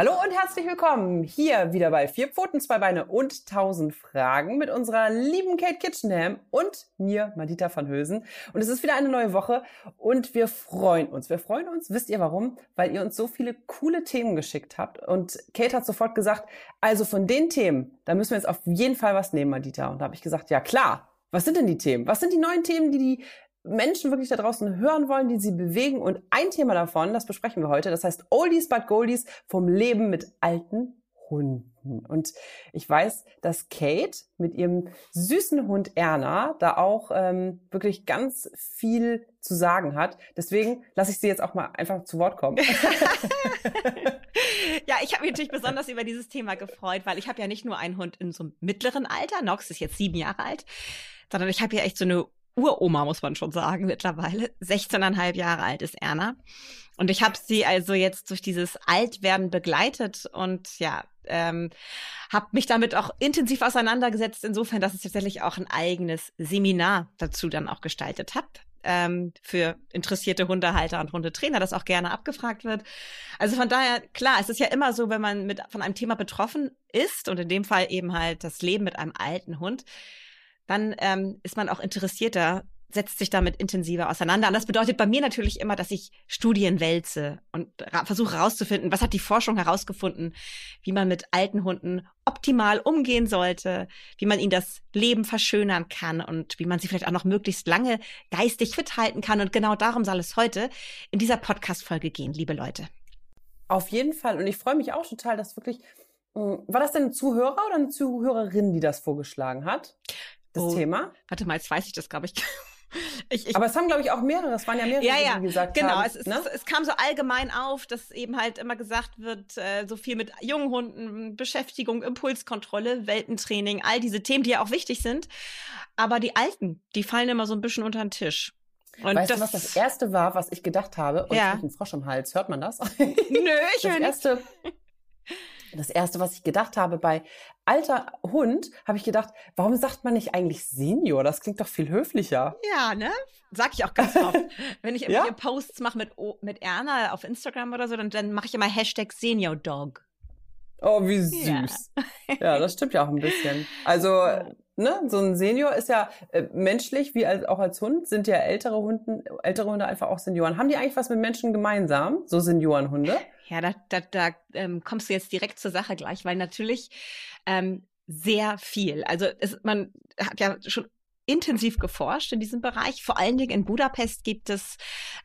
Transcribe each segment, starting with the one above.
Hallo und herzlich willkommen hier wieder bei Vier Pfoten, zwei Beine und tausend Fragen mit unserer lieben Kate Kitchenham und mir, Madita van Hülsen. Und es ist wieder eine neue Woche und wir freuen uns. Wir freuen uns, wisst ihr warum? Weil ihr uns so viele coole Themen geschickt habt. Und Kate hat sofort gesagt, also von den Themen, da müssen wir jetzt auf jeden Fall was nehmen, Madita. Und da habe ich gesagt, ja klar. Was sind denn die Themen? Was sind die neuen Themen, die die Menschen wirklich da draußen hören wollen, die sie bewegen. Und ein Thema davon, das besprechen wir heute, das heißt Oldies but Goldies vom Leben mit alten Hunden. Und ich weiß, dass Kate mit ihrem süßen Hund Erna da auch ähm, wirklich ganz viel zu sagen hat. Deswegen lasse ich sie jetzt auch mal einfach zu Wort kommen. ja, ich habe mich natürlich besonders über dieses Thema gefreut, weil ich habe ja nicht nur einen Hund in so einem mittleren Alter, Nox ist jetzt sieben Jahre alt, sondern ich habe ja echt so eine Uroma, muss man schon sagen, mittlerweile. 16,5 Jahre alt ist Erna. Und ich habe sie also jetzt durch dieses Altwerden begleitet und ja, ähm, habe mich damit auch intensiv auseinandergesetzt, insofern, dass ich tatsächlich auch ein eigenes Seminar dazu dann auch gestaltet habe. Ähm, für interessierte Hundehalter und Hundetrainer, das auch gerne abgefragt wird. Also von daher, klar, es ist ja immer so, wenn man mit von einem Thema betroffen ist und in dem Fall eben halt das Leben mit einem alten Hund, dann ähm, ist man auch interessierter, setzt sich damit intensiver auseinander. Und das bedeutet bei mir natürlich immer, dass ich Studien wälze und versuche herauszufinden, was hat die Forschung herausgefunden, wie man mit alten Hunden optimal umgehen sollte, wie man ihnen das Leben verschönern kann und wie man sie vielleicht auch noch möglichst lange geistig fit halten kann. Und genau darum soll es heute in dieser Podcast-Folge gehen, liebe Leute. Auf jeden Fall. Und ich freue mich auch total, dass wirklich, hm, war das denn ein Zuhörer oder eine Zuhörerin, die das vorgeschlagen hat? Das oh, Thema. Warte mal, jetzt weiß ich das, glaube ich. Ich, ich, aber es haben, glaube ich, auch mehrere, es waren ja mehrere, ja, ja, die gesagt genau. haben. Genau, es, ne? es, es, kam so allgemein auf, dass eben halt immer gesagt wird, äh, so viel mit jungen Hunden, Beschäftigung, Impulskontrolle, Weltentraining, all diese Themen, die ja auch wichtig sind. Aber die alten, die fallen immer so ein bisschen unter den Tisch. Und weißt das, du, was das erste war, was ich gedacht habe? Und ja. ich einen Frosch im Hals. Hört man das? Nö, ich höre nicht. Das erste, was ich gedacht habe bei alter Hund, habe ich gedacht, warum sagt man nicht eigentlich Senior? Das klingt doch viel höflicher. Ja, ne? Sag ich auch ganz oft. Wenn ich ja? Posts mache mit, mit Erna auf Instagram oder so, dann, dann mache ich immer Hashtag Senior Dog. Oh, wie süß. Ja. ja. das stimmt ja auch ein bisschen. Also, ne, so ein Senior ist ja äh, menschlich, wie als, auch als Hund, sind ja ältere Hunden, ältere Hunde einfach auch Senioren. Haben die eigentlich was mit Menschen gemeinsam, so Seniorenhunde? Ja, da, da, da ähm, kommst du jetzt direkt zur Sache gleich, weil natürlich ähm, sehr viel. Also es, man hat ja schon intensiv geforscht in diesem Bereich. Vor allen Dingen in Budapest gibt es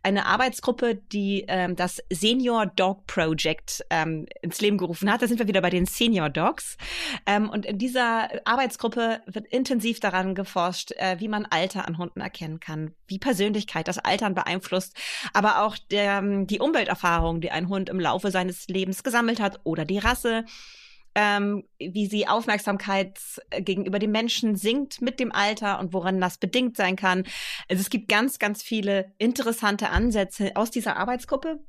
eine Arbeitsgruppe, die ähm, das Senior Dog Project ähm, ins Leben gerufen hat. Da sind wir wieder bei den Senior Dogs. Ähm, und in dieser Arbeitsgruppe wird intensiv daran geforscht, äh, wie man Alter an Hunden erkennen kann, wie Persönlichkeit das Altern beeinflusst, aber auch der, die Umwelterfahrung, die ein Hund im Laufe seines Lebens gesammelt hat oder die Rasse ähm, wie sie Aufmerksamkeit äh, gegenüber dem Menschen sinkt mit dem Alter und woran das bedingt sein kann. Also es gibt ganz, ganz viele interessante Ansätze aus dieser Arbeitsgruppe.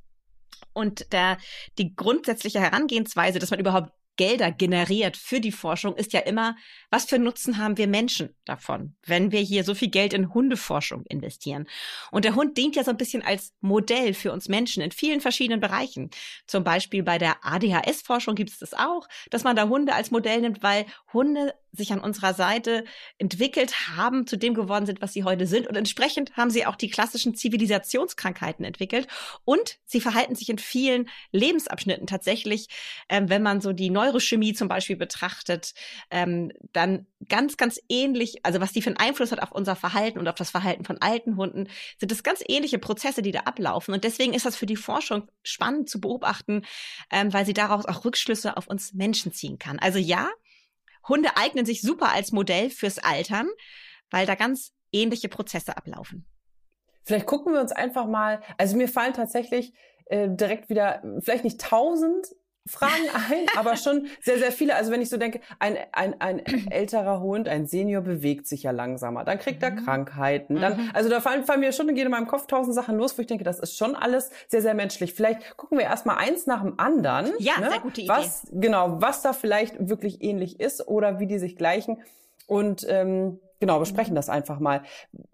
Und der, die grundsätzliche Herangehensweise, dass man überhaupt Gelder generiert für die Forschung, ist ja immer, was für Nutzen haben wir Menschen davon, wenn wir hier so viel Geld in Hundeforschung investieren? Und der Hund dient ja so ein bisschen als Modell für uns Menschen in vielen verschiedenen Bereichen. Zum Beispiel bei der ADHS-Forschung gibt es das auch, dass man da Hunde als Modell nimmt, weil Hunde sich an unserer Seite entwickelt haben, zu dem geworden sind, was sie heute sind. Und entsprechend haben sie auch die klassischen Zivilisationskrankheiten entwickelt. Und sie verhalten sich in vielen Lebensabschnitten tatsächlich, ähm, wenn man so die Neurochemie zum Beispiel betrachtet, ähm, dann ganz, ganz ähnlich, also was die für einen Einfluss hat auf unser Verhalten und auf das Verhalten von alten Hunden, sind es ganz ähnliche Prozesse, die da ablaufen. Und deswegen ist das für die Forschung spannend zu beobachten, ähm, weil sie daraus auch Rückschlüsse auf uns Menschen ziehen kann. Also ja, Hunde eignen sich super als Modell fürs Altern, weil da ganz ähnliche Prozesse ablaufen. Vielleicht gucken wir uns einfach mal, also mir fallen tatsächlich äh, direkt wieder, vielleicht nicht tausend, Fragen ein, aber schon sehr, sehr viele. Also wenn ich so denke, ein, ein, ein älterer Hund, ein Senior bewegt sich ja langsamer, dann kriegt er mhm. Krankheiten. Dann, mhm. Also da fallen, fallen mir schon, gehen in meinem Kopf tausend Sachen los, wo ich denke, das ist schon alles sehr, sehr menschlich. Vielleicht gucken wir erstmal eins nach dem anderen. Ja, ne? sehr gute Idee. Was, genau, was da vielleicht wirklich ähnlich ist oder wie die sich gleichen. Und ähm, genau, besprechen mhm. das einfach mal.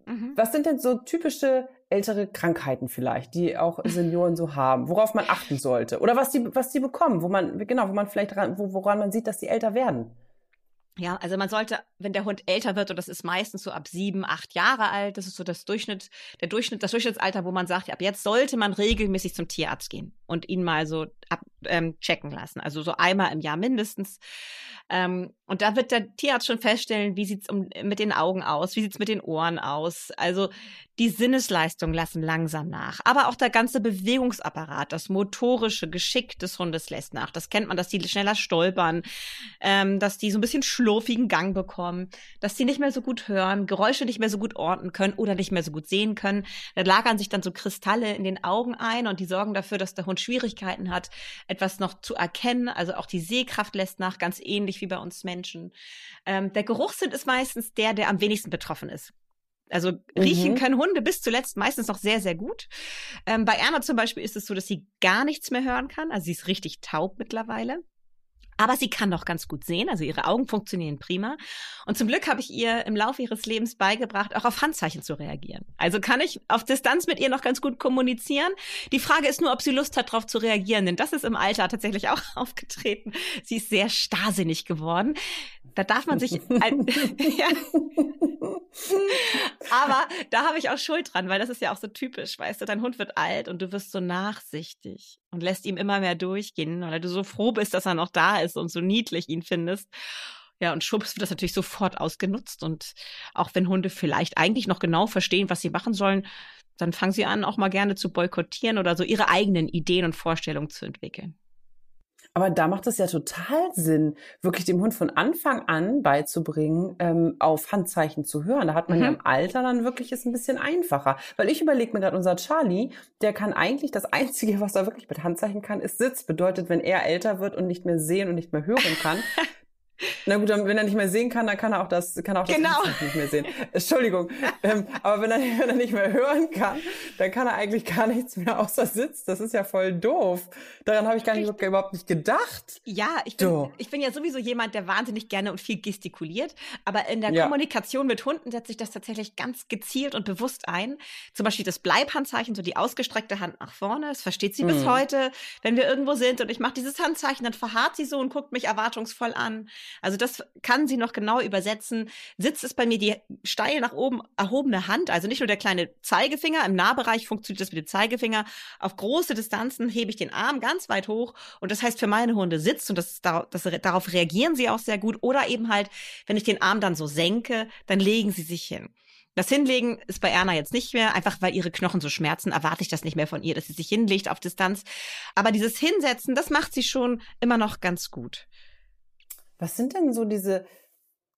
Mhm. Was sind denn so typische ältere Krankheiten vielleicht, die auch Senioren so haben, worauf man achten sollte oder was die was die bekommen, wo man genau, wo man vielleicht ran, wo, woran man sieht, dass die älter werden. Ja, also man sollte, wenn der Hund älter wird, und das ist meistens so ab sieben, acht Jahre alt, das ist so das Durchschnitt, der Durchschnitt, das Durchschnittsalter, wo man sagt, ab jetzt sollte man regelmäßig zum Tierarzt gehen und ihn mal so ab, ähm, checken lassen. Also so einmal im Jahr mindestens. Ähm, und da wird der Tierarzt schon feststellen, wie sieht's um, mit den Augen aus, wie sieht's mit den Ohren aus. Also die Sinnesleistungen lassen langsam nach. Aber auch der ganze Bewegungsapparat, das motorische Geschick des Hundes lässt nach. Das kennt man, dass die schneller stolpern, ähm, dass die so ein bisschen schlurfigen Gang bekommen, dass die nicht mehr so gut hören, Geräusche nicht mehr so gut orten können oder nicht mehr so gut sehen können. Da lagern sich dann so Kristalle in den Augen ein und die sorgen dafür, dass der Hund Schwierigkeiten hat, etwas noch zu erkennen. Also auch die Sehkraft lässt nach, ganz ähnlich wie bei uns Menschen. Ähm, der Geruchssinn ist meistens der, der am wenigsten betroffen ist. Also riechen mhm. können Hunde bis zuletzt meistens noch sehr, sehr gut. Ähm, bei Erna zum Beispiel ist es so, dass sie gar nichts mehr hören kann. Also sie ist richtig taub mittlerweile. Aber sie kann doch ganz gut sehen, also ihre Augen funktionieren prima. Und zum Glück habe ich ihr im Laufe ihres Lebens beigebracht, auch auf Handzeichen zu reagieren. Also kann ich auf Distanz mit ihr noch ganz gut kommunizieren. Die Frage ist nur, ob sie Lust hat, darauf zu reagieren, denn das ist im Alter tatsächlich auch aufgetreten. Sie ist sehr starrsinnig geworden. Da darf man sich. Ein, ja. Aber da habe ich auch Schuld dran, weil das ist ja auch so typisch, weißt du, dein Hund wird alt und du wirst so nachsichtig und lässt ihm immer mehr durchgehen, weil du so froh bist, dass er noch da ist und so niedlich ihn findest. Ja, und schwupps wird das natürlich sofort ausgenutzt. Und auch wenn Hunde vielleicht eigentlich noch genau verstehen, was sie machen sollen, dann fangen sie an, auch mal gerne zu boykottieren oder so ihre eigenen Ideen und Vorstellungen zu entwickeln. Aber da macht es ja total Sinn, wirklich dem Hund von Anfang an beizubringen, ähm, auf Handzeichen zu hören. Da hat man mhm. ja im Alter dann wirklich es ein bisschen einfacher. Weil ich überlege mir gerade, unser Charlie, der kann eigentlich das Einzige, was er wirklich mit Handzeichen kann, ist Sitz. Bedeutet, wenn er älter wird und nicht mehr sehen und nicht mehr hören kann, Na gut, wenn er nicht mehr sehen kann, dann kann er auch das, kann er auch das genau. nicht mehr sehen. Entschuldigung. ähm, aber wenn er, wenn er nicht mehr hören kann, dann kann er eigentlich gar nichts mehr außer Sitz. Das ist ja voll doof. Daran habe ich gar nicht, überhaupt nicht gedacht. Ja, ich bin, ich bin ja sowieso jemand, der wahnsinnig gerne und viel gestikuliert. Aber in der ja. Kommunikation mit Hunden setze ich das tatsächlich ganz gezielt und bewusst ein. Zum Beispiel das Bleibhandzeichen, so die ausgestreckte Hand nach vorne. Das versteht sie mhm. bis heute. Wenn wir irgendwo sind und ich mache dieses Handzeichen, dann verharrt sie so und guckt mich erwartungsvoll an. Also das kann sie noch genau übersetzen. Sitz ist bei mir die steil nach oben erhobene Hand, also nicht nur der kleine Zeigefinger. Im Nahbereich funktioniert das mit dem Zeigefinger. Auf große Distanzen hebe ich den Arm ganz weit hoch und das heißt für meine Hunde sitzt und das, das, darauf reagieren sie auch sehr gut. Oder eben halt, wenn ich den Arm dann so senke, dann legen sie sich hin. Das Hinlegen ist bei Erna jetzt nicht mehr, einfach weil ihre Knochen so schmerzen, erwarte ich das nicht mehr von ihr, dass sie sich hinlegt auf Distanz. Aber dieses Hinsetzen, das macht sie schon immer noch ganz gut. Was sind denn so diese,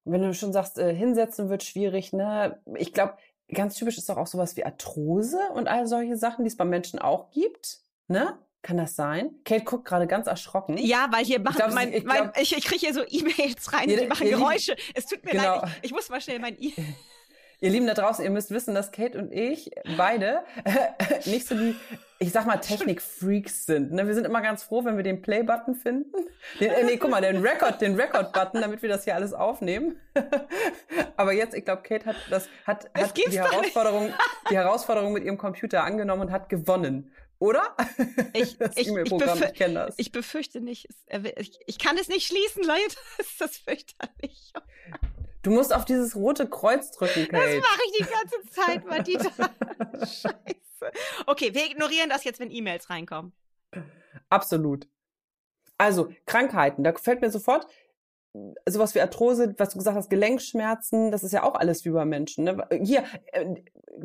wenn du schon sagst, äh, hinsetzen wird schwierig, ne? Ich glaube, ganz typisch ist doch auch sowas wie Arthrose und all solche Sachen, die es bei Menschen auch gibt, ne? Kann das sein? Kate guckt gerade ganz erschrocken. Ja, weil hier machen ich, glaub, mein, ich, mein, ich, ich kriege hier so E-Mails rein, die machen Geräusche. Es tut mir genau. leid, ich, ich muss mal schnell mein E. Ihr Lieben da draußen, ihr müsst wissen, dass Kate und ich beide nicht so die, ich sag mal, Technik-Freaks sind. Ne? Wir sind immer ganz froh, wenn wir den Play-Button finden. Den, äh, nee, guck mal, den Record, den Record-Button, damit wir das hier alles aufnehmen. Aber jetzt, ich glaube, Kate hat das, hat, hat die Herausforderung, die Herausforderung mit ihrem Computer angenommen und hat gewonnen. Oder? Ich, ich, ich, ich kenne das. Ich befürchte nicht. Ich, ich kann es nicht schließen, Leute. Das ist das fürchterlich. Du musst auf dieses rote Kreuz drücken, Kate. Das mache ich die ganze Zeit, Madita. Scheiße. Okay, wir ignorieren das jetzt, wenn E-Mails reinkommen. Absolut. Also, Krankheiten, da fällt mir sofort sowas wie Arthrose, was du gesagt hast, Gelenkschmerzen, das ist ja auch alles wie bei Menschen. Ne? Hier, äh,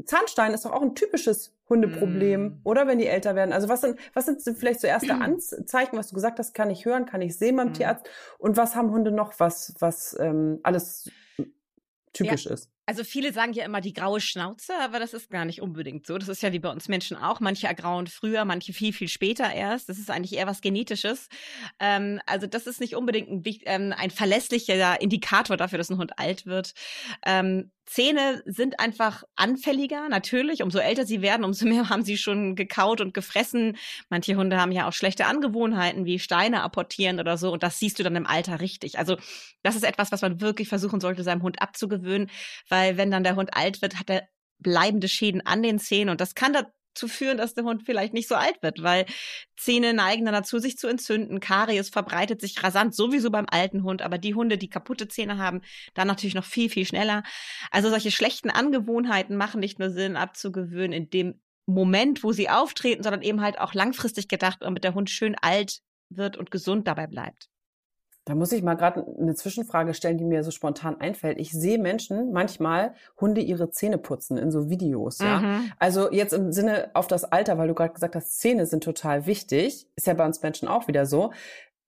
Zahnstein ist doch auch ein typisches Hundeproblem, mm. oder wenn die älter werden. Also was sind, was sind vielleicht so erste Anzeichen, was du gesagt hast, kann ich hören, kann ich sehen beim mm. Tierarzt? Und was haben Hunde noch, was, was ähm, alles typisch ja. ist? Also viele sagen ja immer die graue Schnauze, aber das ist gar nicht unbedingt so. Das ist ja wie bei uns Menschen auch. Manche ergrauen früher, manche viel, viel später erst. Das ist eigentlich eher was Genetisches. Ähm, also das ist nicht unbedingt ein, ähm, ein, verlässlicher Indikator dafür, dass ein Hund alt wird. Ähm, Zähne sind einfach anfälliger, natürlich. Umso älter sie werden, umso mehr haben sie schon gekaut und gefressen. Manche Hunde haben ja auch schlechte Angewohnheiten, wie Steine apportieren oder so. Und das siehst du dann im Alter richtig. Also das ist etwas, was man wirklich versuchen sollte, seinem Hund abzugewöhnen, weil wenn dann der Hund alt wird, hat er bleibende Schäden an den Zähnen und das kann dazu führen, dass der Hund vielleicht nicht so alt wird, weil Zähne neigen dann dazu, sich zu entzünden. Karies verbreitet sich rasant, sowieso beim alten Hund, aber die Hunde, die kaputte Zähne haben, dann natürlich noch viel, viel schneller. Also solche schlechten Angewohnheiten machen nicht nur Sinn abzugewöhnen in dem Moment, wo sie auftreten, sondern eben halt auch langfristig gedacht, damit der Hund schön alt wird und gesund dabei bleibt. Da muss ich mal gerade eine Zwischenfrage stellen, die mir so spontan einfällt. Ich sehe Menschen manchmal Hunde ihre Zähne putzen in so Videos, ja. Mhm. Also jetzt im Sinne auf das Alter, weil du gerade gesagt hast, Zähne sind total wichtig. Ist ja bei uns Menschen auch wieder so.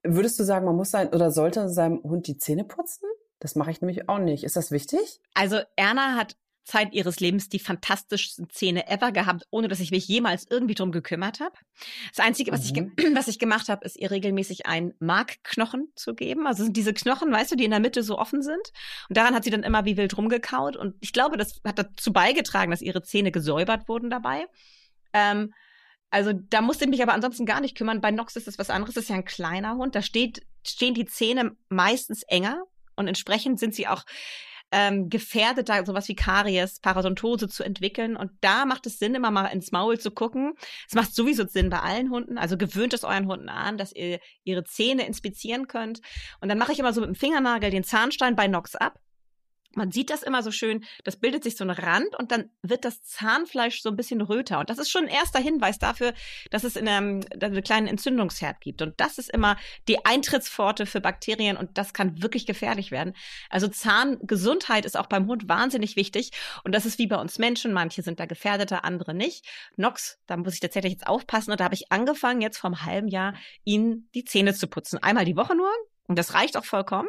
Würdest du sagen, man muss sein oder sollte seinem Hund die Zähne putzen? Das mache ich nämlich auch nicht. Ist das wichtig? Also Erna hat Zeit ihres Lebens die fantastischsten Zähne ever gehabt, ohne dass ich mich jemals irgendwie drum gekümmert habe. Das Einzige, was, mhm. ich, was ich gemacht habe, ist ihr regelmäßig einen Markknochen zu geben. Also sind diese Knochen, weißt du, die in der Mitte so offen sind. Und daran hat sie dann immer wie wild rumgekaut. Und ich glaube, das hat dazu beigetragen, dass ihre Zähne gesäubert wurden dabei. Ähm, also da musste ich mich aber ansonsten gar nicht kümmern. Bei Nox ist das was anderes. Das ist ja ein kleiner Hund. Da steht, stehen die Zähne meistens enger und entsprechend sind sie auch ähm, gefährdet, da sowas wie Karies, Paradontose zu entwickeln. Und da macht es Sinn, immer mal ins Maul zu gucken. Es macht sowieso Sinn bei allen Hunden. Also gewöhnt es euren Hunden an, dass ihr ihre Zähne inspizieren könnt. Und dann mache ich immer so mit dem Fingernagel den Zahnstein bei Nox ab man sieht das immer so schön, das bildet sich so ein Rand und dann wird das Zahnfleisch so ein bisschen röter. Und das ist schon ein erster Hinweis dafür, dass es in einem, einen kleinen Entzündungsherd gibt. Und das ist immer die Eintrittspforte für Bakterien und das kann wirklich gefährlich werden. Also Zahngesundheit ist auch beim Hund wahnsinnig wichtig. Und das ist wie bei uns Menschen. Manche sind da gefährdeter, andere nicht. Nox, da muss ich tatsächlich jetzt aufpassen. Und da habe ich angefangen, jetzt vor einem halben Jahr, ihnen die Zähne zu putzen. Einmal die Woche nur, und das reicht auch vollkommen.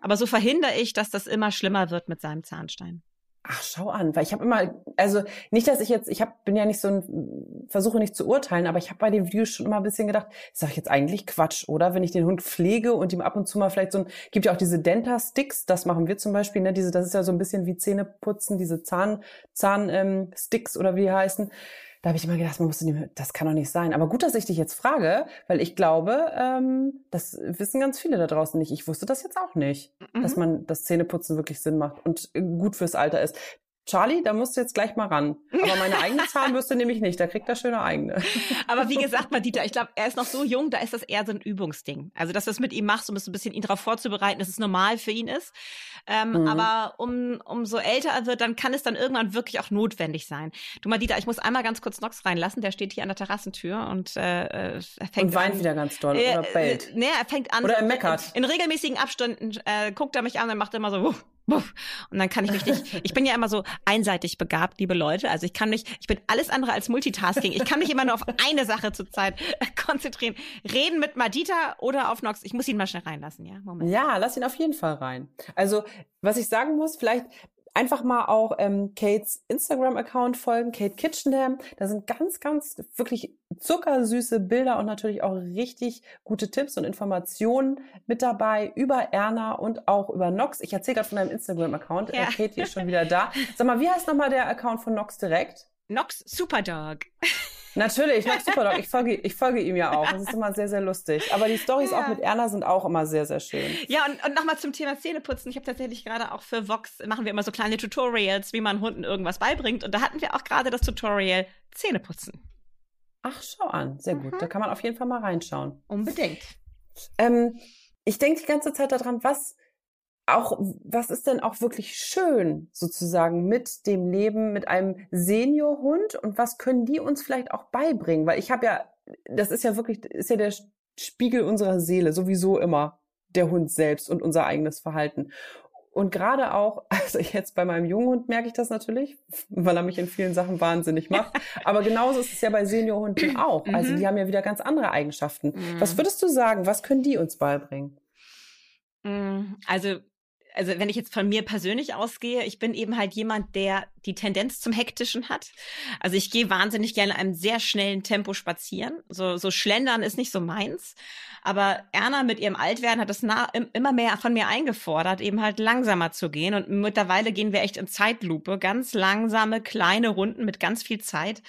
Aber so verhindere ich, dass das immer schlimmer wird mit seinem Zahnstein. Ach, schau an, weil ich habe immer, also nicht, dass ich jetzt, ich hab, bin ja nicht so ein, versuche nicht zu urteilen, aber ich habe bei den Videos schon immer ein bisschen gedacht, ist doch jetzt eigentlich Quatsch, oder? Wenn ich den Hund pflege und ihm ab und zu mal vielleicht so ein, gibt ja auch diese Denta-Sticks, das machen wir zum Beispiel, ne? Diese, das ist ja so ein bisschen wie Zähneputzen, diese Zahn, Zahn ähm, oder wie die heißen da habe ich immer gedacht, man muss nicht, das kann doch nicht sein. Aber gut, dass ich dich jetzt frage, weil ich glaube, ähm, das wissen ganz viele da draußen nicht. Ich wusste das jetzt auch nicht, mhm. dass man das Zähneputzen wirklich Sinn macht und äh, gut fürs Alter ist. Charlie, da musst du jetzt gleich mal ran. Aber meine eigene Zahnbürste nehme ich nicht, da kriegt er schöne eigene. Aber wie gesagt, Madita, ich glaube, er ist noch so jung, da ist das eher so ein Übungsding. Also, dass du es mit ihm machst, um es ein bisschen ihn darauf vorzubereiten, dass es normal für ihn ist. Ähm, mhm. Aber um, umso älter er wird, dann kann es dann irgendwann wirklich auch notwendig sein. Du, Madita, ich muss einmal ganz kurz Nox reinlassen, der steht hier an der Terrassentür und äh, äh fängt Und weint an, wieder ganz doll äh, oder bellt. Nee, er fängt an. Oder er meckert. In, in regelmäßigen Abständen äh, guckt er mich an und macht immer so, und dann kann ich mich nicht, ich bin ja immer so einseitig begabt, liebe Leute. Also ich kann mich, ich bin alles andere als Multitasking. Ich kann mich immer nur auf eine Sache zurzeit konzentrieren. Reden mit Madita oder auf Nox. Ich muss ihn mal schnell reinlassen, ja? Moment. Ja, lass ihn auf jeden Fall rein. Also, was ich sagen muss, vielleicht einfach mal auch ähm, Kates Instagram-Account folgen, Kate Kitchenham. Da sind ganz, ganz wirklich zuckersüße Bilder und natürlich auch richtig gute Tipps und Informationen mit dabei über Erna und auch über Nox. Ich erzähle gerade von deinem Instagram-Account. Ja. Äh, Kate ist schon wieder da. Sag mal, wie heißt nochmal der Account von Nox direkt? Nox Superdog. Natürlich, Max Superdog. Ich folge, ich folge ihm ja auch. Das ist immer sehr, sehr lustig. Aber die Stories ja. auch mit Erna sind auch immer sehr, sehr schön. Ja, und, und nochmal zum Thema Zähneputzen. Ich habe tatsächlich gerade auch für Vox, machen wir immer so kleine Tutorials, wie man Hunden irgendwas beibringt. Und da hatten wir auch gerade das Tutorial Zähneputzen. Ach, schau an. Sehr gut. Mhm. Da kann man auf jeden Fall mal reinschauen. Unbedingt. Ähm, ich denke die ganze Zeit daran, was auch, was ist denn auch wirklich schön sozusagen mit dem Leben mit einem Seniorhund und was können die uns vielleicht auch beibringen? Weil ich habe ja, das ist ja wirklich, ist ja der Spiegel unserer Seele, sowieso immer der Hund selbst und unser eigenes Verhalten. Und gerade auch, also jetzt bei meinem jungen Hund merke ich das natürlich, weil er mich in vielen Sachen wahnsinnig macht. Aber genauso ist es ja bei Seniorhunden auch. Also mhm. die haben ja wieder ganz andere Eigenschaften. Was mhm. würdest du sagen? Was können die uns beibringen? Mm, also also wenn ich jetzt von mir persönlich ausgehe, ich bin eben halt jemand, der die Tendenz zum Hektischen hat. Also ich gehe wahnsinnig gerne in einem sehr schnellen Tempo spazieren. So, so schlendern ist nicht so meins. Aber Erna mit ihrem Altwerden hat nah, immer mehr von mir eingefordert, eben halt langsamer zu gehen. Und mittlerweile gehen wir echt in Zeitlupe, ganz langsame, kleine Runden mit ganz viel Zeit.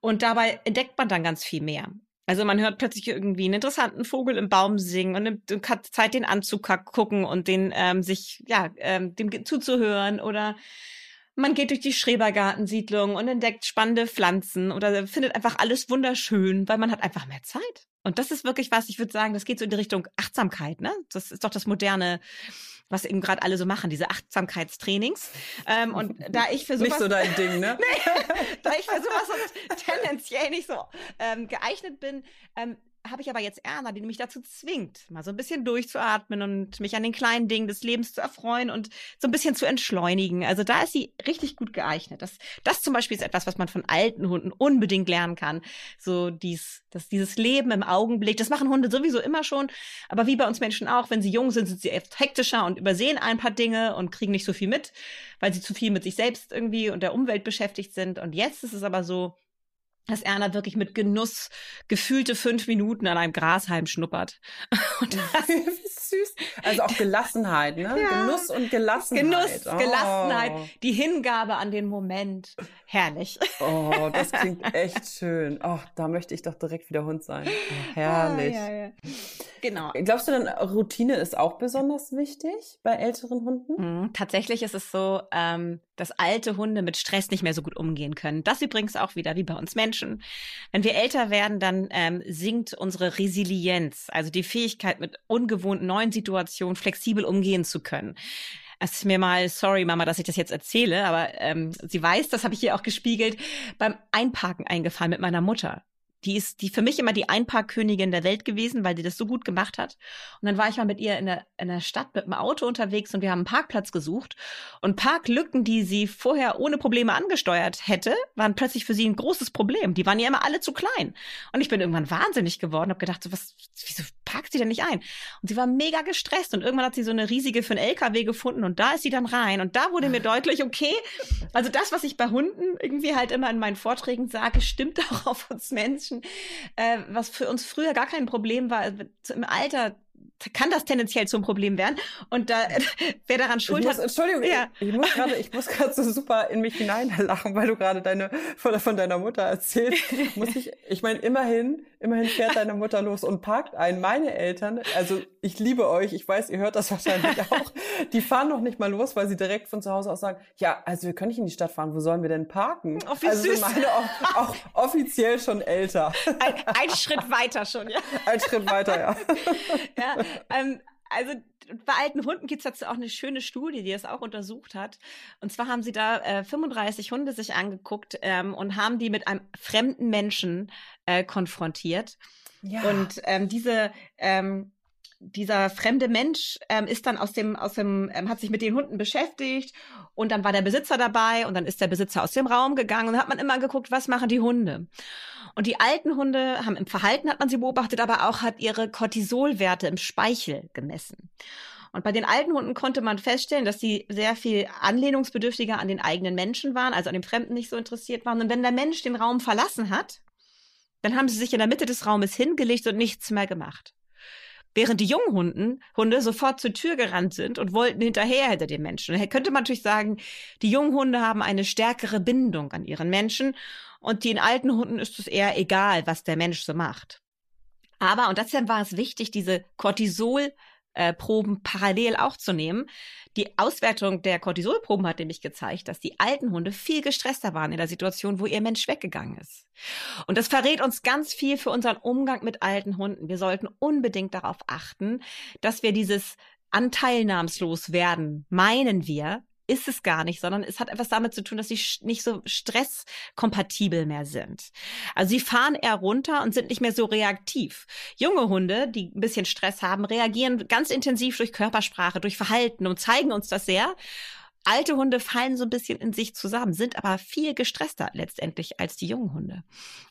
Und dabei entdeckt man dann ganz viel mehr. Also man hört plötzlich irgendwie einen interessanten Vogel im Baum singen und, hat Zeit, den anzugucken und den ähm, sich ja ähm, dem zuzuhören oder man geht durch die Schrebergartensiedlung und entdeckt spannende Pflanzen oder findet einfach alles wunderschön, weil man hat einfach mehr Zeit. Und das ist wirklich was, ich würde sagen, das geht so in die Richtung Achtsamkeit, ne? Das ist doch das moderne was eben gerade alle so machen, diese Achtsamkeitstrainings. Ähm, und da ich für sowas... Nicht so dein Ding, ne? nee, da ich für sowas tendenziell nicht so ähm, geeignet bin, ähm, habe ich aber jetzt Erna, die mich dazu zwingt, mal so ein bisschen durchzuatmen und mich an den kleinen Dingen des Lebens zu erfreuen und so ein bisschen zu entschleunigen. Also da ist sie richtig gut geeignet. Das, das zum Beispiel ist etwas, was man von alten Hunden unbedingt lernen kann. So dies, das, dieses Leben im Augenblick. Das machen Hunde sowieso immer schon. Aber wie bei uns Menschen auch, wenn sie jung sind, sind sie oft hektischer und übersehen ein paar Dinge und kriegen nicht so viel mit, weil sie zu viel mit sich selbst irgendwie und der Umwelt beschäftigt sind. Und jetzt ist es aber so, dass Erna wirklich mit Genuss gefühlte fünf Minuten an einem Grashalm schnuppert. Und das süß. Also auch Gelassenheit, ne? Ja. Genuss und Gelassenheit. Genuss, oh. Gelassenheit, die Hingabe an den Moment. Herrlich. Oh, das klingt echt schön. Oh, da möchte ich doch direkt wieder Hund sein. Oh, herrlich. Ah, ja, ja. Genau. Glaubst du denn, Routine ist auch besonders wichtig bei älteren Hunden? Mhm, tatsächlich ist es so, ähm, dass alte Hunde mit Stress nicht mehr so gut umgehen können. Das übrigens auch wieder wie bei uns Menschen. Wenn wir älter werden, dann ähm, sinkt unsere Resilienz, also die Fähigkeit, mit ungewohnten neuen Situationen flexibel umgehen zu können. Es ist mir mal, sorry Mama, dass ich das jetzt erzähle, aber ähm, sie weiß, das habe ich ihr auch gespiegelt, beim Einparken eingefallen mit meiner Mutter. Die ist die für mich immer die Einparkkönigin der Welt gewesen, weil sie das so gut gemacht hat. Und dann war ich mal mit ihr in der, in der Stadt mit dem Auto unterwegs und wir haben einen Parkplatz gesucht. Und Parklücken, die sie vorher ohne Probleme angesteuert hätte, waren plötzlich für sie ein großes Problem. Die waren ja immer alle zu klein. Und ich bin irgendwann wahnsinnig geworden, habe gedacht, so, was, wieso parkt sie denn nicht ein? Und sie war mega gestresst und irgendwann hat sie so eine riesige für einen LKW gefunden und da ist sie dann rein. Und da wurde mir deutlich, okay, also das, was ich bei Hunden irgendwie halt immer in meinen Vorträgen sage, stimmt auch auf uns Menschen. Menschen, äh, was für uns früher gar kein Problem war. Also Im Alter kann das tendenziell zum Problem werden. Und da, wer daran schuld muss, hat. Entschuldigung, ja. ich, ich muss gerade, ich muss gerade so super in mich hineinlachen, weil du gerade deine, von, von deiner Mutter erzählst. Muss ich, ich meine, immerhin, immerhin fährt deine Mutter los und parkt ein. Meine Eltern, also ich liebe euch, ich weiß, ihr hört das wahrscheinlich auch, die fahren noch nicht mal los, weil sie direkt von zu Hause aus sagen, ja, also wir können nicht in die Stadt fahren, wo sollen wir denn parken? Oh, wie also süß. meine auch, auch offiziell schon älter. Ein, ein Schritt weiter schon, ja. Ein Schritt weiter, ja. ja ähm, also bei alten Hunden gibt es dazu auch eine schöne Studie, die das auch untersucht hat. Und zwar haben sie da äh, 35 Hunde sich angeguckt ähm, und haben die mit einem fremden Menschen äh, konfrontiert. Ja. Und ähm, diese ähm, dieser fremde Mensch ähm, ist dann aus dem, aus dem, ähm, hat sich mit den Hunden beschäftigt und dann war der Besitzer dabei und dann ist der Besitzer aus dem Raum gegangen und hat man immer geguckt, was machen die Hunde. Und die alten Hunde haben im Verhalten hat man sie beobachtet, aber auch hat ihre Cortisolwerte im Speichel gemessen. Und bei den alten Hunden konnte man feststellen, dass sie sehr viel anlehnungsbedürftiger an den eigenen Menschen waren, also an dem Fremden nicht so interessiert waren. Und wenn der Mensch den Raum verlassen hat, dann haben sie sich in der Mitte des Raumes hingelegt und nichts mehr gemacht. Während die jungen Hunden, Hunde sofort zur Tür gerannt sind und wollten hinterher hinter den Menschen. Da könnte man natürlich sagen, die jungen Hunde haben eine stärkere Bindung an ihren Menschen und den alten Hunden ist es eher egal, was der Mensch so macht. Aber, und deshalb war es wichtig, diese Cortisol äh, parallel auch zu nehmen. Die Auswertung der Cortisolproben hat nämlich gezeigt, dass die alten Hunde viel gestresster waren in der Situation, wo ihr Mensch weggegangen ist. Und das verrät uns ganz viel für unseren Umgang mit alten Hunden. Wir sollten unbedingt darauf achten, dass wir dieses anteilnahmslos werden, meinen wir, ist es gar nicht, sondern es hat etwas damit zu tun, dass sie nicht so stresskompatibel mehr sind. Also sie fahren eher runter und sind nicht mehr so reaktiv. Junge Hunde, die ein bisschen Stress haben, reagieren ganz intensiv durch Körpersprache, durch Verhalten und zeigen uns das sehr. Alte Hunde fallen so ein bisschen in sich zusammen, sind aber viel gestresster letztendlich als die jungen Hunde.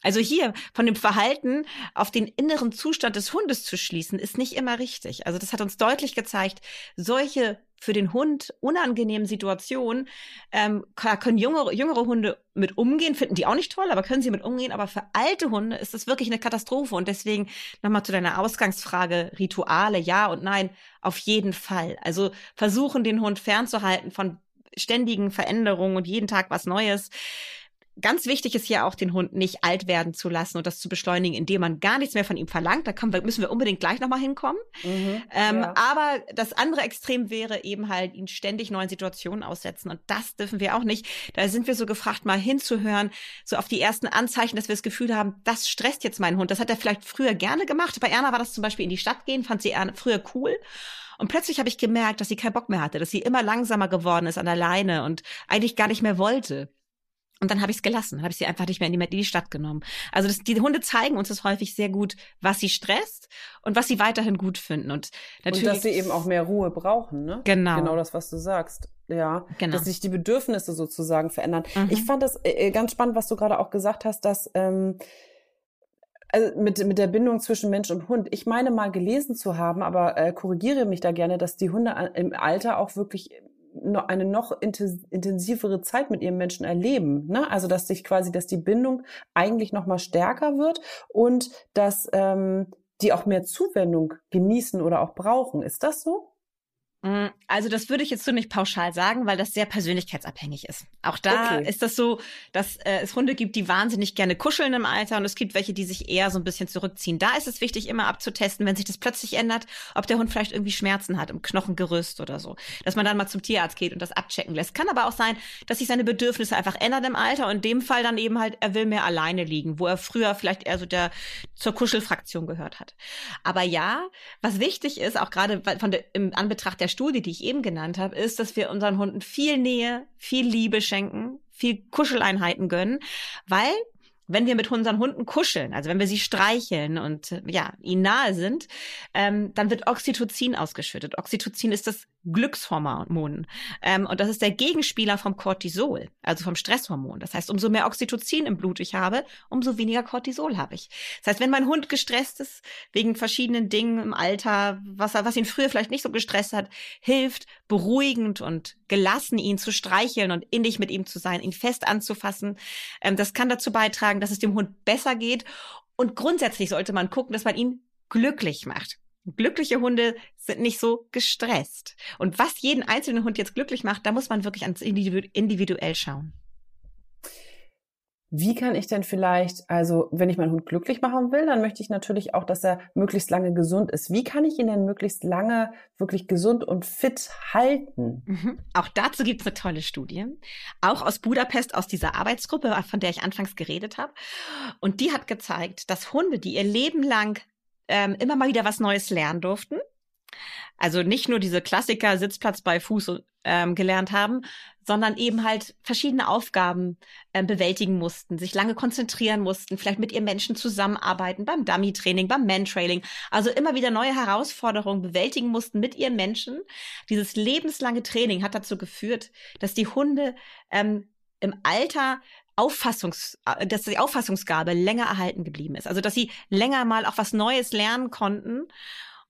Also hier von dem Verhalten auf den inneren Zustand des Hundes zu schließen, ist nicht immer richtig. Also das hat uns deutlich gezeigt, solche für den Hund unangenehmen Situationen ähm, können jüngere, jüngere Hunde mit umgehen, finden die auch nicht toll, aber können sie mit umgehen. Aber für alte Hunde ist das wirklich eine Katastrophe. Und deswegen nochmal zu deiner Ausgangsfrage, Rituale, ja und nein, auf jeden Fall. Also versuchen, den Hund fernzuhalten von ständigen Veränderungen und jeden Tag was Neues. Ganz wichtig ist ja auch, den Hund nicht alt werden zu lassen und das zu beschleunigen, indem man gar nichts mehr von ihm verlangt. Da wir, müssen wir unbedingt gleich nochmal hinkommen. Mhm, ähm, ja. Aber das andere Extrem wäre eben halt, ihn ständig neuen Situationen aussetzen. Und das dürfen wir auch nicht. Da sind wir so gefragt, mal hinzuhören, so auf die ersten Anzeichen, dass wir das Gefühl haben, das stresst jetzt meinen Hund. Das hat er vielleicht früher gerne gemacht. Bei Erna war das zum Beispiel in die Stadt gehen, fand sie früher cool. Und plötzlich habe ich gemerkt, dass sie keinen Bock mehr hatte, dass sie immer langsamer geworden ist an der Leine und eigentlich gar nicht mehr wollte. Und dann habe ich es gelassen, habe ich sie einfach nicht mehr in die, in die Stadt genommen. Also das, die Hunde zeigen uns das häufig sehr gut, was sie stresst und was sie weiterhin gut finden. Und natürlich. Und dass sie eben auch mehr Ruhe brauchen, ne? Genau. Genau das, was du sagst. Ja, genau. dass sich die Bedürfnisse sozusagen verändern. Mhm. Ich fand das äh, ganz spannend, was du gerade auch gesagt hast, dass ähm, also mit, mit der Bindung zwischen Mensch und Hund. Ich meine mal gelesen zu haben, aber äh, korrigiere mich da gerne, dass die Hunde im Alter auch wirklich eine noch intensivere Zeit mit ihrem Menschen erleben. Ne? Also dass sich quasi, dass die Bindung eigentlich noch mal stärker wird und dass ähm, die auch mehr Zuwendung genießen oder auch brauchen. Ist das so? Mm, also das würde ich jetzt so nicht pauschal sagen, weil das sehr persönlichkeitsabhängig ist. Auch da okay. ist das so, dass äh, es Hunde gibt, die wahnsinnig gerne kuscheln im Alter und es gibt welche, die sich eher so ein bisschen zurückziehen. Da ist es wichtig, immer abzutesten, wenn sich das plötzlich ändert, ob der Hund vielleicht irgendwie Schmerzen hat im Knochengerüst oder so. Dass man dann mal zum Tierarzt geht und das abchecken lässt. Kann aber auch sein, dass sich seine Bedürfnisse einfach ändern im Alter und in dem Fall dann eben halt, er will mehr alleine liegen, wo er früher vielleicht eher so der zur Kuschelfraktion gehört hat. Aber ja, was wichtig ist, auch gerade von der, im Anbetracht der Studie, die ich eben genannt habe, ist, dass wir unseren Hunden viel Nähe, viel Liebe schenken, viel Kuscheleinheiten gönnen, weil wenn wir mit unseren Hunden kuscheln, also wenn wir sie streicheln und ja, ihnen nahe sind, ähm, dann wird Oxytocin ausgeschüttet. Oxytocin ist das Glückshormon. Ähm, und das ist der Gegenspieler vom Cortisol, also vom Stresshormon. Das heißt, umso mehr Oxytocin im Blut ich habe, umso weniger Cortisol habe ich. Das heißt, wenn mein Hund gestresst ist, wegen verschiedenen Dingen im Alter, was, was ihn früher vielleicht nicht so gestresst hat, hilft beruhigend und gelassen, ihn zu streicheln und innig mit ihm zu sein, ihn fest anzufassen. Ähm, das kann dazu beitragen, dass es dem Hund besser geht. Und grundsätzlich sollte man gucken, dass man ihn glücklich macht. Glückliche Hunde sind nicht so gestresst. Und was jeden einzelnen Hund jetzt glücklich macht, da muss man wirklich individuell schauen. Wie kann ich denn vielleicht, also wenn ich meinen Hund glücklich machen will, dann möchte ich natürlich auch, dass er möglichst lange gesund ist. Wie kann ich ihn denn möglichst lange wirklich gesund und fit halten? Mhm. Auch dazu gibt es eine tolle Studie, auch aus Budapest, aus dieser Arbeitsgruppe, von der ich anfangs geredet habe. Und die hat gezeigt, dass Hunde, die ihr Leben lang ähm, immer mal wieder was Neues lernen durften. Also nicht nur diese Klassiker Sitzplatz bei Fuß ähm, gelernt haben, sondern eben halt verschiedene Aufgaben äh, bewältigen mussten, sich lange konzentrieren mussten, vielleicht mit ihren Menschen zusammenarbeiten, beim Dummy-Training, beim Man-Trailing, also immer wieder neue Herausforderungen bewältigen mussten mit ihren Menschen. Dieses lebenslange Training hat dazu geführt, dass die Hunde ähm, im Alter Auffassungs, äh, dass die Auffassungsgabe länger erhalten geblieben ist. Also dass sie länger mal auch was Neues lernen konnten.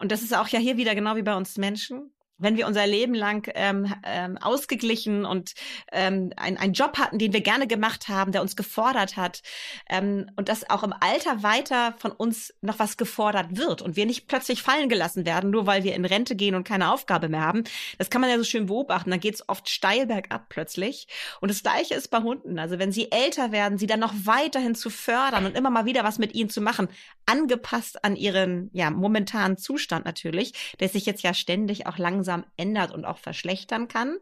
Und das ist auch ja hier wieder genau wie bei uns Menschen wenn wir unser Leben lang ähm, ähm, ausgeglichen und ähm, ein, einen Job hatten, den wir gerne gemacht haben, der uns gefordert hat ähm, und dass auch im Alter weiter von uns noch was gefordert wird und wir nicht plötzlich fallen gelassen werden, nur weil wir in Rente gehen und keine Aufgabe mehr haben. Das kann man ja so schön beobachten. Dann geht es oft steil bergab plötzlich. Und das Gleiche ist bei Hunden. Also wenn sie älter werden, sie dann noch weiterhin zu fördern und immer mal wieder was mit ihnen zu machen, angepasst an ihren ja momentanen Zustand natürlich, der sich jetzt ja ständig auch langsam langsam ändert und auch verschlechtern kann,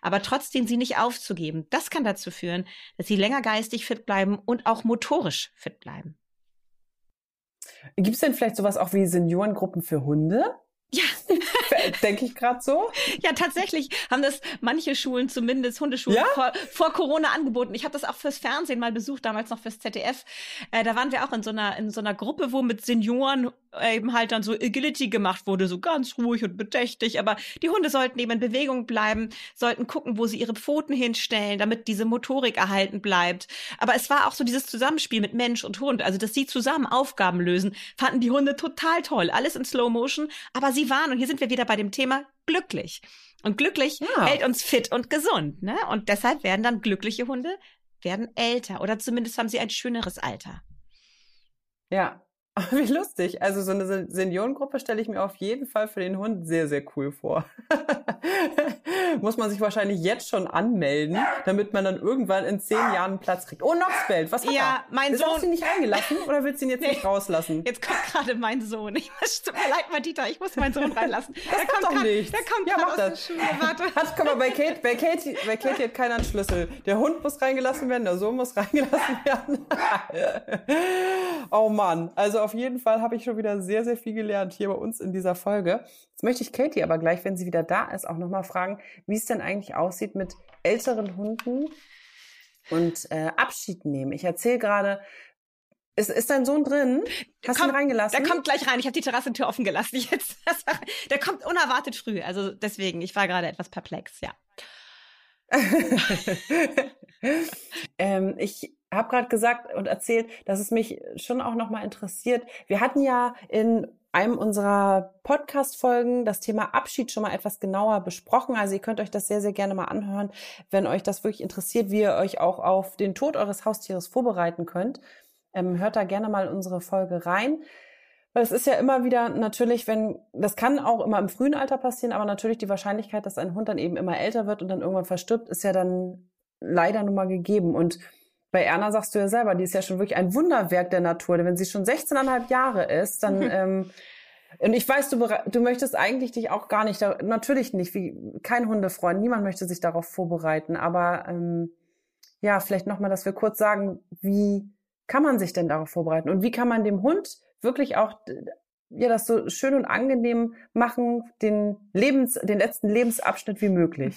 aber trotzdem sie nicht aufzugeben. Das kann dazu führen, dass sie länger geistig fit bleiben und auch motorisch fit bleiben. Gibt es denn vielleicht sowas auch wie Seniorengruppen für Hunde? Ja. Denke ich gerade so? Ja, tatsächlich haben das manche Schulen, zumindest Hundeschulen, ja? vor, vor, Corona angeboten. Ich habe das auch fürs Fernsehen mal besucht, damals noch fürs ZDF. Äh, da waren wir auch in so einer in so einer Gruppe, wo mit Senioren eben halt dann so Agility gemacht wurde, so ganz ruhig und bedächtig. Aber die Hunde sollten eben in Bewegung bleiben, sollten gucken, wo sie ihre Pfoten hinstellen, damit diese Motorik erhalten bleibt. Aber es war auch so dieses Zusammenspiel mit Mensch und Hund, also dass sie zusammen Aufgaben lösen, fanden die Hunde total toll. Alles in Slow Motion, aber sie waren, und hier sind wir wieder bei dem Thema, glücklich. Und glücklich ja. hält uns fit und gesund, ne? Und deshalb werden dann glückliche Hunde werden älter oder zumindest haben sie ein schöneres Alter. Ja, Wie lustig. Also so eine Seniorengruppe stelle ich mir auf jeden Fall für den Hund sehr, sehr cool vor. Muss man sich wahrscheinlich jetzt schon anmelden, damit man dann irgendwann in zehn Jahren einen Platz kriegt. Oh, Noxbelt, was hat ja, er? mein Sohn. Hast du ihn nicht reingelassen oder willst du ihn jetzt nee. nicht rauslassen? Jetzt kommt gerade mein Sohn. Ich muss, tut mir leid, Madita, ich muss meinen Sohn reinlassen. Das der kommt doch nicht. Der kommt ja, mach aus das. Schule. Warte. Hat, guck mal, bei Kate, bei, Kate, bei Kate hat keiner einen Schlüssel. Der Hund muss reingelassen werden, der Sohn muss reingelassen werden. oh Mann. Also auf jeden Fall habe ich schon wieder sehr, sehr viel gelernt hier bei uns in dieser Folge. Jetzt möchte ich Katie aber gleich, wenn sie wieder da ist, auch nochmal fragen, wie es denn eigentlich aussieht mit älteren Hunden und äh, Abschied nehmen. Ich erzähle gerade, ist, ist dein Sohn drin? Hast du ihn reingelassen? Der kommt gleich rein. Ich habe die Terrassentür offen gelassen. Jetzt, der kommt unerwartet früh. Also deswegen, ich war gerade etwas perplex, ja. ähm, ich habe gerade gesagt und erzählt, dass es mich schon auch nochmal interessiert. Wir hatten ja in einem unserer Podcast-Folgen das Thema Abschied schon mal etwas genauer besprochen. Also ihr könnt euch das sehr, sehr gerne mal anhören, wenn euch das wirklich interessiert, wie ihr euch auch auf den Tod eures Haustieres vorbereiten könnt. Ähm, hört da gerne mal unsere Folge rein. Weil es ist ja immer wieder natürlich, wenn, das kann auch immer im frühen Alter passieren, aber natürlich die Wahrscheinlichkeit, dass ein Hund dann eben immer älter wird und dann irgendwann verstirbt, ist ja dann leider nun mal gegeben. Und bei Erna sagst du ja selber, die ist ja schon wirklich ein Wunderwerk der Natur. Wenn sie schon 16,5 Jahre ist, dann, ähm, und ich weiß, du, du möchtest eigentlich dich auch gar nicht, natürlich nicht, wie kein Hundefreund, niemand möchte sich darauf vorbereiten, aber ähm, ja, vielleicht nochmal, dass wir kurz sagen, wie kann man sich denn darauf vorbereiten und wie kann man dem Hund wirklich auch ja das so schön und angenehm machen, den Lebens, den letzten Lebensabschnitt wie möglich.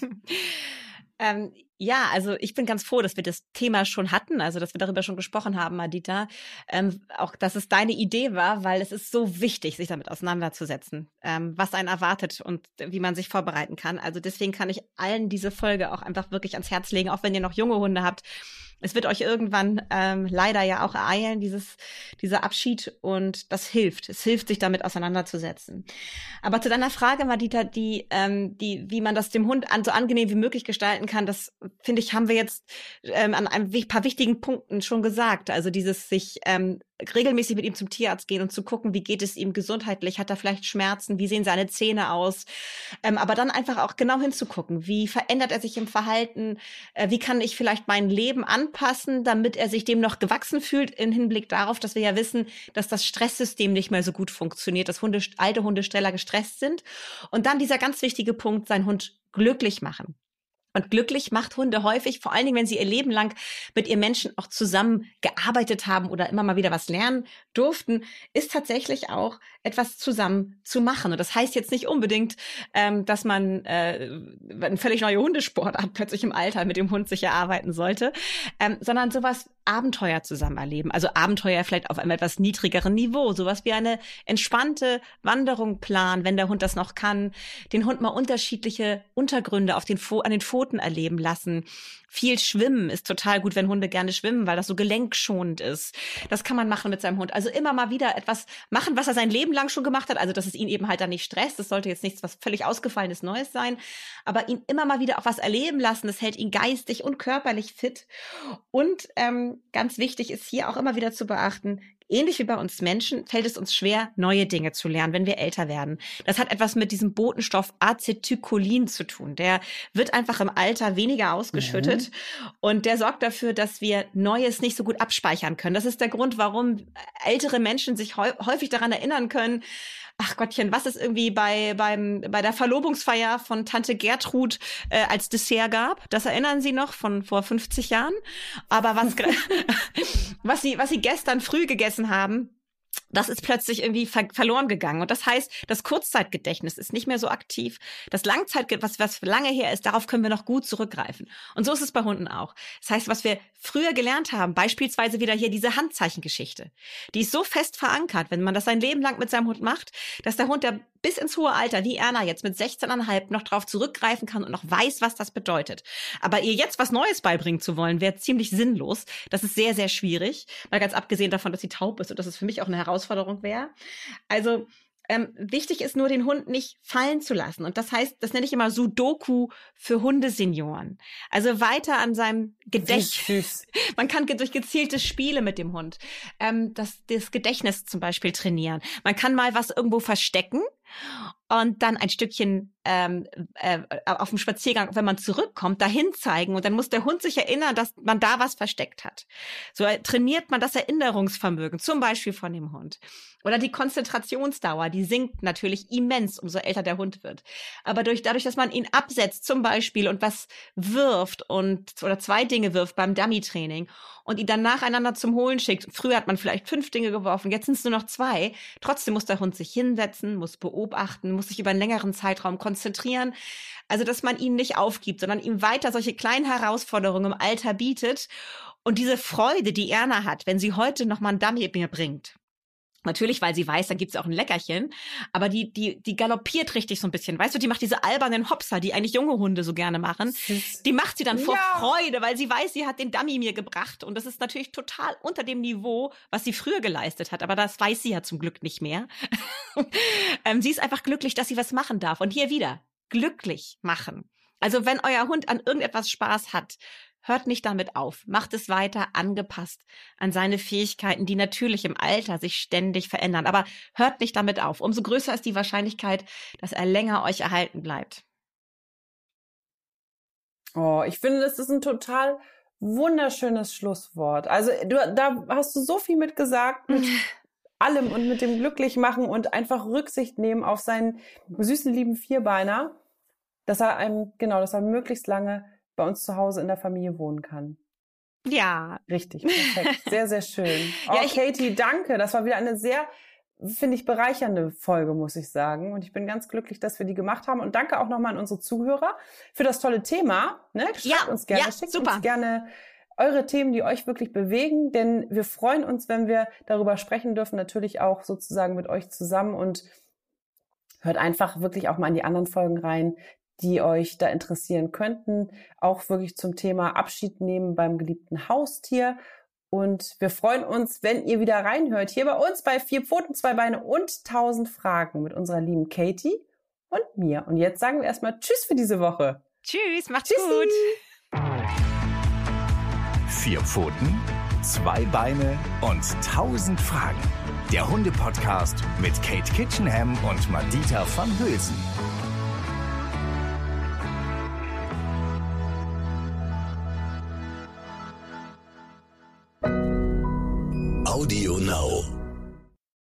ähm, ja, also ich bin ganz froh, dass wir das Thema schon hatten, also dass wir darüber schon gesprochen haben, Adita. Ähm, auch, dass es deine Idee war, weil es ist so wichtig, sich damit auseinanderzusetzen, ähm, was einen erwartet und wie man sich vorbereiten kann. Also deswegen kann ich allen diese Folge auch einfach wirklich ans Herz legen, auch wenn ihr noch junge Hunde habt es wird euch irgendwann ähm, leider ja auch ereilen, dieses, dieser Abschied und das hilft. Es hilft, sich damit auseinanderzusetzen. Aber zu deiner Frage, Madita, die, ähm, die, wie man das dem Hund an, so angenehm wie möglich gestalten kann, das finde ich, haben wir jetzt ähm, an ein paar wichtigen Punkten schon gesagt. Also dieses sich ähm, regelmäßig mit ihm zum Tierarzt gehen und zu gucken, wie geht es ihm gesundheitlich, hat er vielleicht Schmerzen, wie sehen seine Zähne aus, ähm, aber dann einfach auch genau hinzugucken, wie verändert er sich im Verhalten, äh, wie kann ich vielleicht mein Leben anpassen, damit er sich dem noch gewachsen fühlt, im Hinblick darauf, dass wir ja wissen, dass das Stresssystem nicht mehr so gut funktioniert, dass Hunde, alte Hunde schneller gestresst sind? Und dann dieser ganz wichtige Punkt, sein Hund glücklich machen. Und glücklich macht Hunde häufig, vor allen Dingen, wenn sie ihr Leben lang mit ihren Menschen auch zusammen gearbeitet haben oder immer mal wieder was lernen durften, ist tatsächlich auch etwas zusammen zu machen. Und das heißt jetzt nicht unbedingt, ähm, dass man äh, eine völlig neue Hundesportart plötzlich im Alter mit dem Hund sich erarbeiten sollte, ähm, sondern sowas Abenteuer zusammen erleben. Also Abenteuer vielleicht auf einem etwas niedrigeren Niveau, sowas wie eine entspannte Wanderung planen, wenn der Hund das noch kann, den Hund mal unterschiedliche Untergründe auf den an den Pfoten erleben lassen, viel Schwimmen ist total gut, wenn Hunde gerne schwimmen, weil das so gelenkschonend ist. Das kann man machen mit seinem Hund. Also immer mal wieder etwas machen, was er sein Leben lang schon gemacht hat. Also, dass es ihn eben halt dann nicht stresst. Das sollte jetzt nichts was völlig ausgefallenes Neues sein. Aber ihn immer mal wieder auch was erleben lassen. Das hält ihn geistig und körperlich fit. Und ähm, ganz wichtig ist hier auch immer wieder zu beachten, ähnlich wie bei uns Menschen fällt es uns schwer, neue Dinge zu lernen, wenn wir älter werden. Das hat etwas mit diesem Botenstoff Acetylcholin zu tun. Der wird einfach im Alter weniger ausgeschüttet mhm. und der sorgt dafür, dass wir Neues nicht so gut abspeichern können. Das ist der Grund, warum ältere Menschen sich häufig daran erinnern können, ach Gottchen, was es irgendwie bei, beim, bei der Verlobungsfeier von Tante Gertrud äh, als Dessert gab. Das erinnern Sie noch von vor 50 Jahren. Aber was, was, Sie, was Sie gestern früh gegessen haben, das ist plötzlich irgendwie ver verloren gegangen. Und das heißt, das Kurzzeitgedächtnis ist nicht mehr so aktiv. Das Langzeitgedächtnis, was, was lange her ist, darauf können wir noch gut zurückgreifen. Und so ist es bei Hunden auch. Das heißt, was wir früher gelernt haben, beispielsweise wieder hier diese Handzeichengeschichte, die ist so fest verankert, wenn man das sein Leben lang mit seinem Hund macht, dass der Hund, der bis ins hohe Alter, wie Erna jetzt mit 16,5, noch darauf zurückgreifen kann und noch weiß, was das bedeutet. Aber ihr jetzt was Neues beibringen zu wollen, wäre ziemlich sinnlos. Das ist sehr, sehr schwierig. Mal ganz abgesehen davon, dass sie taub ist und dass es für mich auch eine Herausforderung wäre. Also ähm, wichtig ist nur, den Hund nicht fallen zu lassen. Und das heißt, das nenne ich immer Sudoku für Hundesenioren. Also weiter an seinem Gedächtnis. Man kann durch gezielte Spiele mit dem Hund ähm, das, das Gedächtnis zum Beispiel trainieren. Man kann mal was irgendwo verstecken und dann ein Stückchen ähm, äh, auf dem Spaziergang, wenn man zurückkommt, dahin zeigen und dann muss der Hund sich erinnern, dass man da was versteckt hat. So trainiert man das Erinnerungsvermögen, zum Beispiel von dem Hund. Oder die Konzentrationsdauer, die sinkt natürlich immens, umso älter der Hund wird. Aber durch, dadurch, dass man ihn absetzt zum Beispiel und was wirft und oder zwei Dinge wirft beim Dummy-Training und ihn dann nacheinander zum Holen schickt. Früher hat man vielleicht fünf Dinge geworfen, jetzt sind es nur noch zwei. Trotzdem muss der Hund sich hinsetzen, muss beobachten, muss sich über einen längeren Zeitraum konzentrieren. Also, dass man ihn nicht aufgibt, sondern ihm weiter solche kleinen Herausforderungen im Alter bietet. Und diese Freude, die Erna hat, wenn sie heute noch mal ein Dummy mir bringt, Natürlich, weil sie weiß, dann gibt's auch ein Leckerchen. Aber die, die, die galoppiert richtig so ein bisschen. Weißt du, die macht diese albernen Hopser, die eigentlich junge Hunde so gerne machen. Die macht sie dann vor ja. Freude, weil sie weiß, sie hat den Dummy mir gebracht. Und das ist natürlich total unter dem Niveau, was sie früher geleistet hat. Aber das weiß sie ja zum Glück nicht mehr. ähm, sie ist einfach glücklich, dass sie was machen darf. Und hier wieder, glücklich machen. Also wenn euer Hund an irgendetwas Spaß hat, Hört nicht damit auf, macht es weiter angepasst an seine Fähigkeiten, die natürlich im Alter sich ständig verändern. Aber hört nicht damit auf. Umso größer ist die Wahrscheinlichkeit, dass er länger euch erhalten bleibt. Oh, ich finde, das ist ein total wunderschönes Schlusswort. Also du, da hast du so viel mit gesagt, mit allem und mit dem Glücklichmachen und einfach Rücksicht nehmen auf seinen süßen lieben Vierbeiner, dass er einem, genau, dass er möglichst lange bei uns zu Hause in der Familie wohnen kann. Ja. Richtig, perfekt. Sehr, sehr schön. Oh, ja, Katie, danke. Das war wieder eine sehr, finde ich, bereichernde Folge, muss ich sagen. Und ich bin ganz glücklich, dass wir die gemacht haben. Und danke auch nochmal an unsere Zuhörer für das tolle Thema. Ne? Schreibt ja, uns gerne, ja, schickt super. uns gerne eure Themen, die euch wirklich bewegen, denn wir freuen uns, wenn wir darüber sprechen dürfen, natürlich auch sozusagen mit euch zusammen und hört einfach wirklich auch mal in die anderen Folgen rein, die euch da interessieren könnten. Auch wirklich zum Thema Abschied nehmen beim geliebten Haustier. Und wir freuen uns, wenn ihr wieder reinhört, hier bei uns bei Vier Pfoten, Zwei Beine und Tausend Fragen mit unserer lieben Katie und mir. Und jetzt sagen wir erstmal Tschüss für diese Woche. Tschüss, macht's Tschüssi. gut. Vier Pfoten, Zwei Beine und Tausend Fragen. Der Hunde-Podcast mit Kate Kitchenham und Madita van Hülsen. now.